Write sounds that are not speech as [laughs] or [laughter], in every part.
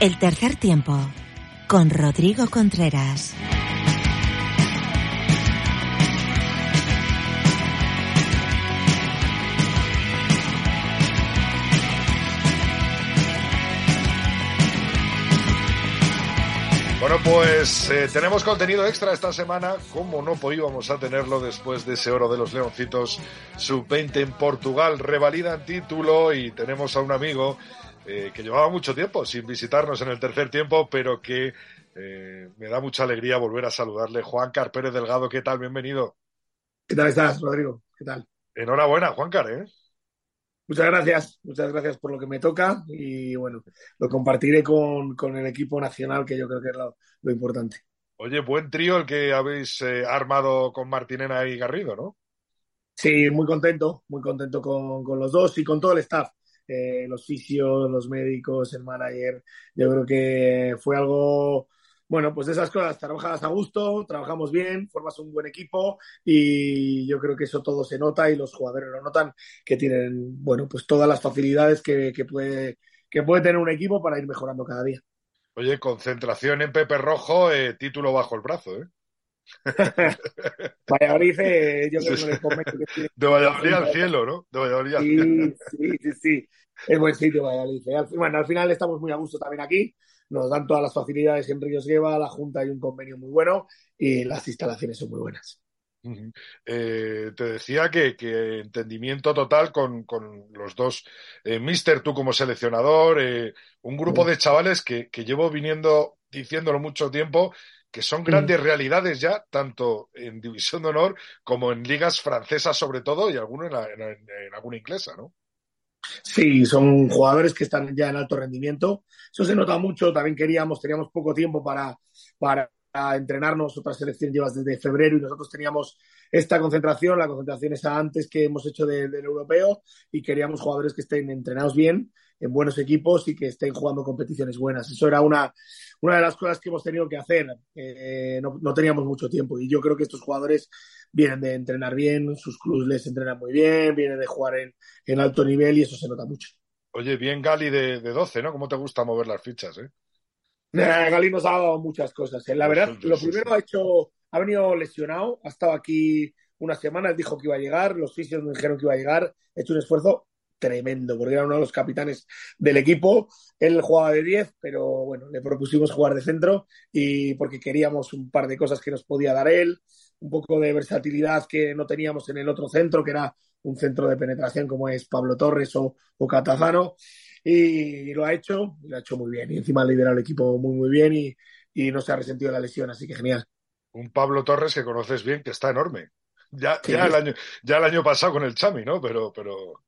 El tercer tiempo con Rodrigo Contreras. Bueno, pues eh, tenemos contenido extra esta semana, como no podíamos a tenerlo después de ese oro de los Leoncitos sub-20 en Portugal, revalidan título y tenemos a un amigo eh, que llevaba mucho tiempo sin visitarnos en el tercer tiempo, pero que eh, me da mucha alegría volver a saludarle. Juan Pérez Delgado, ¿qué tal? Bienvenido. ¿Qué tal estás, Rodrigo? ¿Qué tal? Enhorabuena, Juan ¿eh? Muchas gracias, muchas gracias por lo que me toca y bueno, lo compartiré con, el equipo nacional que yo creo que es lo, importante. Oye, buen trío el que habéis eh, armado con Martinena y Garrido, ¿no? Sí, muy contento, muy contento con, los dos y con todo el staff, eh, los fisios, los médicos, el manager. Yo creo que fue algo bueno, pues esas cosas, trabajas a gusto, trabajamos bien, formas un buen equipo y yo creo que eso todo se nota y los jugadores lo notan, que tienen, bueno, pues todas las facilidades que, puede, que puede tener un equipo para ir mejorando cada día. Oye, concentración en Pepe Rojo, eh, título bajo el brazo, ¿eh? [laughs] Valladolid, yo creo que, De Valladolid al cielo, ¿no? De Valladolid al cielo. Sí, sí, sí. Es buen sitio Valladolid. Eh. Bueno, al final estamos muy a gusto también aquí nos dan todas las facilidades en Ríos Gueva, la Junta hay un convenio muy bueno y las instalaciones son muy buenas. Eh, te decía que, entendimiento total con, los dos. Eh, Mister, tú como seleccionador, eh, un grupo de chavales que, llevo viniendo diciéndolo mucho tiempo, que son grandes realidades ya, tanto en División de Honor como en ligas francesas sobre todo y alguno en, en alguna inglesa, ¿no? Sí, son jugadores que están ya en alto rendimiento. Eso se nota mucho. También queríamos, teníamos poco tiempo para, para entrenarnos. Otra selección llevas desde febrero y nosotros teníamos esta concentración. La concentración está antes que hemos hecho del europeo y queríamos jugadores que estén entrenados bien, en buenos equipos y que estén jugando competiciones buenas. Eso era una, una de las cosas que hemos tenido que hacer. Eh, no, no teníamos mucho tiempo y yo creo que estos jugadores vienen de entrenar bien, sus clubes les entrenan muy bien, vienen de jugar en, alto nivel y eso se nota mucho. Oye, bien Gali de, de 12, ¿no? ¿Cómo te gusta mover las fichas, eh? Gali nos ha dado muchas cosas. ¿eh? La verdad, lo primero ha hecho, ha venido lesionado, ha estado aquí unas semanas, dijo que iba a llegar, los fisios me dijeron que iba a llegar, ha hecho un esfuerzo tremendo, porque era uno de los capitanes del equipo. Él jugaba de 10, pero bueno, le propusimos jugar de centro y porque queríamos un par de cosas que nos podía dar él, un poco de versatilidad que no teníamos en el otro centro, que era un centro de penetración como es Pablo Torres o, o Catazano. Y, lo ha hecho, y lo ha hecho muy bien. Y encima ha liderado el equipo muy, muy bien y, y no se ha resentido la lesión, así que genial. Un Pablo Torres que conoces bien, que está enorme. Ya, ya, el año, ya el año pasado con el Chami, ¿no? Pero, pero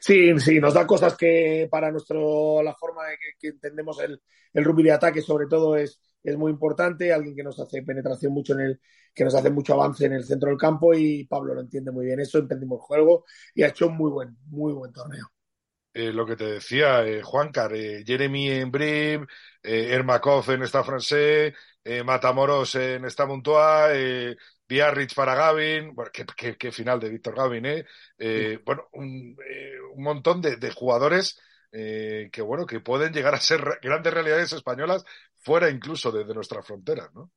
Sí, sí, nos da cosas que para nuestro, la forma de que, entendemos el, el, rugby de ataque sobre todo es, es muy importante, alguien que nos hace penetración mucho en el, que nos hace mucho avance en el centro del campo y Pablo lo entiende muy bien eso, entendimos el juego y ha hecho un muy buen, muy buen torneo. Eh, lo que te decía, eh, Juancar, eh, Jeremy en Brim, eh, Ermakov en esta francés, Matamoros en esta Montois, Biarritz para Gavin, bueno, qué, final de Víctor Gavin, ¿eh? eh bueno, un, eh, un, montón de, jugadores eh, que, bueno, que pueden llegar a ser grandes realidades españolas fuera incluso de, nuestras fronteras, ¿no?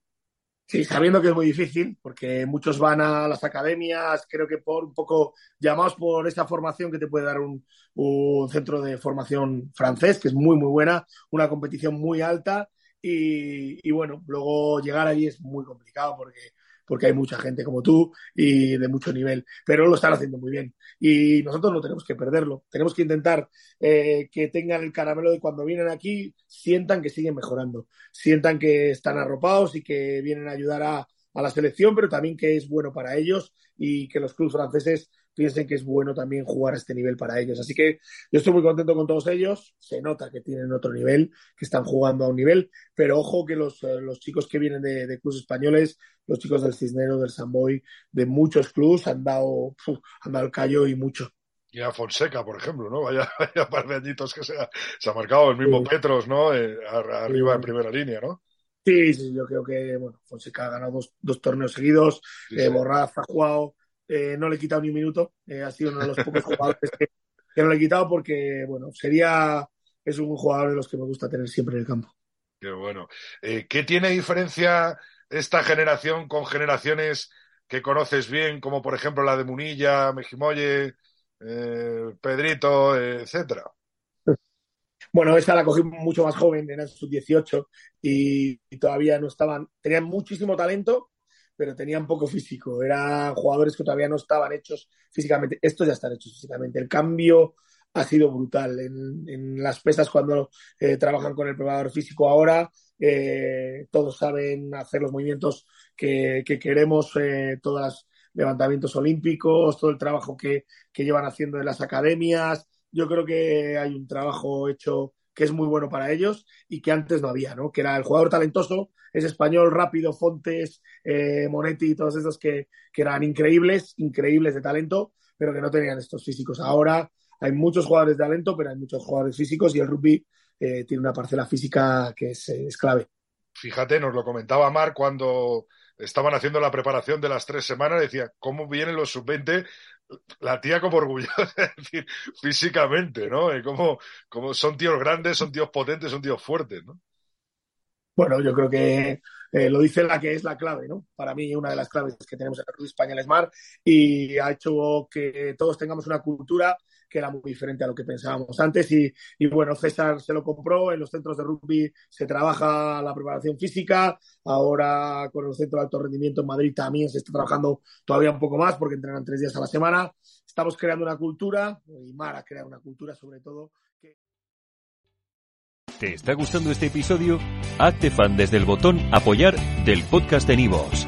Sí, sabiendo que es muy difícil, porque muchos van a las academias, creo que por un poco llamados por esta formación que te puede dar un, un centro de formación francés, que es muy, muy buena, una competición muy alta, y, y, bueno, luego llegar allí es muy complicado porque porque hay mucha gente como tú y de mucho nivel, pero lo están haciendo muy bien. Y nosotros no tenemos que perderlo, tenemos que intentar eh, que tengan el caramelo de cuando vienen aquí, sientan que siguen mejorando, sientan que están arropados y que vienen a ayudar a, a la selección, pero también que es bueno para ellos y que los clubes franceses piensen que es bueno también jugar a este nivel para ellos. Así que yo estoy muy contento con todos ellos. Se nota que tienen otro nivel, que están jugando a un nivel, pero ojo que los, eh, los chicos que vienen de, de, clubes españoles, los chicos del Cisnero, del Samboy, de muchos clubes, han dado, han dado el callo y mucho. Y a Fonseca, por ejemplo, ¿no? Vaya, [laughs] vaya par de añitos que se ha, se ha marcado el mismo Petros, ¿no? Eh, arriba en primera línea, ¿no? Sí, sí, yo creo que, bueno, Fonseca ha ganado dos, dos torneos seguidos, eh, Borraz ha jugado eh, no le he quitado ni un minuto. Eh, ha sido uno de los pocos [laughs] jugadores que, no le he quitado porque, bueno, sería es un jugador de los que me gusta tener siempre en el campo. Qué bueno. Eh, ¿Qué tiene diferencia esta generación con generaciones que conoces bien, como por ejemplo la de Munilla, Mejimoye, Pedrito, etcétera? Bueno, esa la cogí mucho más joven, en sus 18 y, todavía no estaban, tenían muchísimo talento, pero tenían poco físico. Eran jugadores que todavía no estaban hechos físicamente. Estos ya están hechos físicamente. El cambio ha sido brutal. En, las pesas, cuando eh, trabajan con el preparador físico ahora, eh, todos saben hacer los movimientos que, queremos, eh, todos los levantamientos olímpicos, todo el trabajo que llevan haciendo en las academias. Yo creo que hay un trabajo hecho que es muy bueno para ellos y que antes no había, ¿no? Que era el jugador talentoso, es español, rápido, Fontes, eh, Monetti y todos esos que, que, eran increíbles, increíbles de talento, pero que no tenían estos físicos. Ahora hay muchos jugadores de talento, pero hay muchos jugadores físicos y el rugby eh, tiene una parcela física que es, es clave. Fíjate, nos lo comentaba Mar cuando estaban haciendo la preparación de las tres semanas, decía, ¿cómo vienen los sub-20 la tía como orgullosa, es decir, físicamente, ¿no? Como, como son tíos grandes, son tíos potentes, son tíos fuertes, ¿no? Bueno, yo creo que eh, lo dice la que es la clave, ¿no? Para mí, una de las claves que tenemos en el rugby español es Mar y ha hecho que todos tengamos una cultura que era muy diferente a lo que pensábamos antes. Y, y, bueno, César se lo compró, en los centros de rugby se trabaja la preparación física, ahora con el centro de alto rendimiento en Madrid también se está trabajando todavía un poco más porque entrenan tres días a la semana. Estamos creando una cultura, y Mara crea una cultura sobre todo. ¿Te está gustando este episodio? Hazte fan desde el botón apoyar del podcast de Nivos.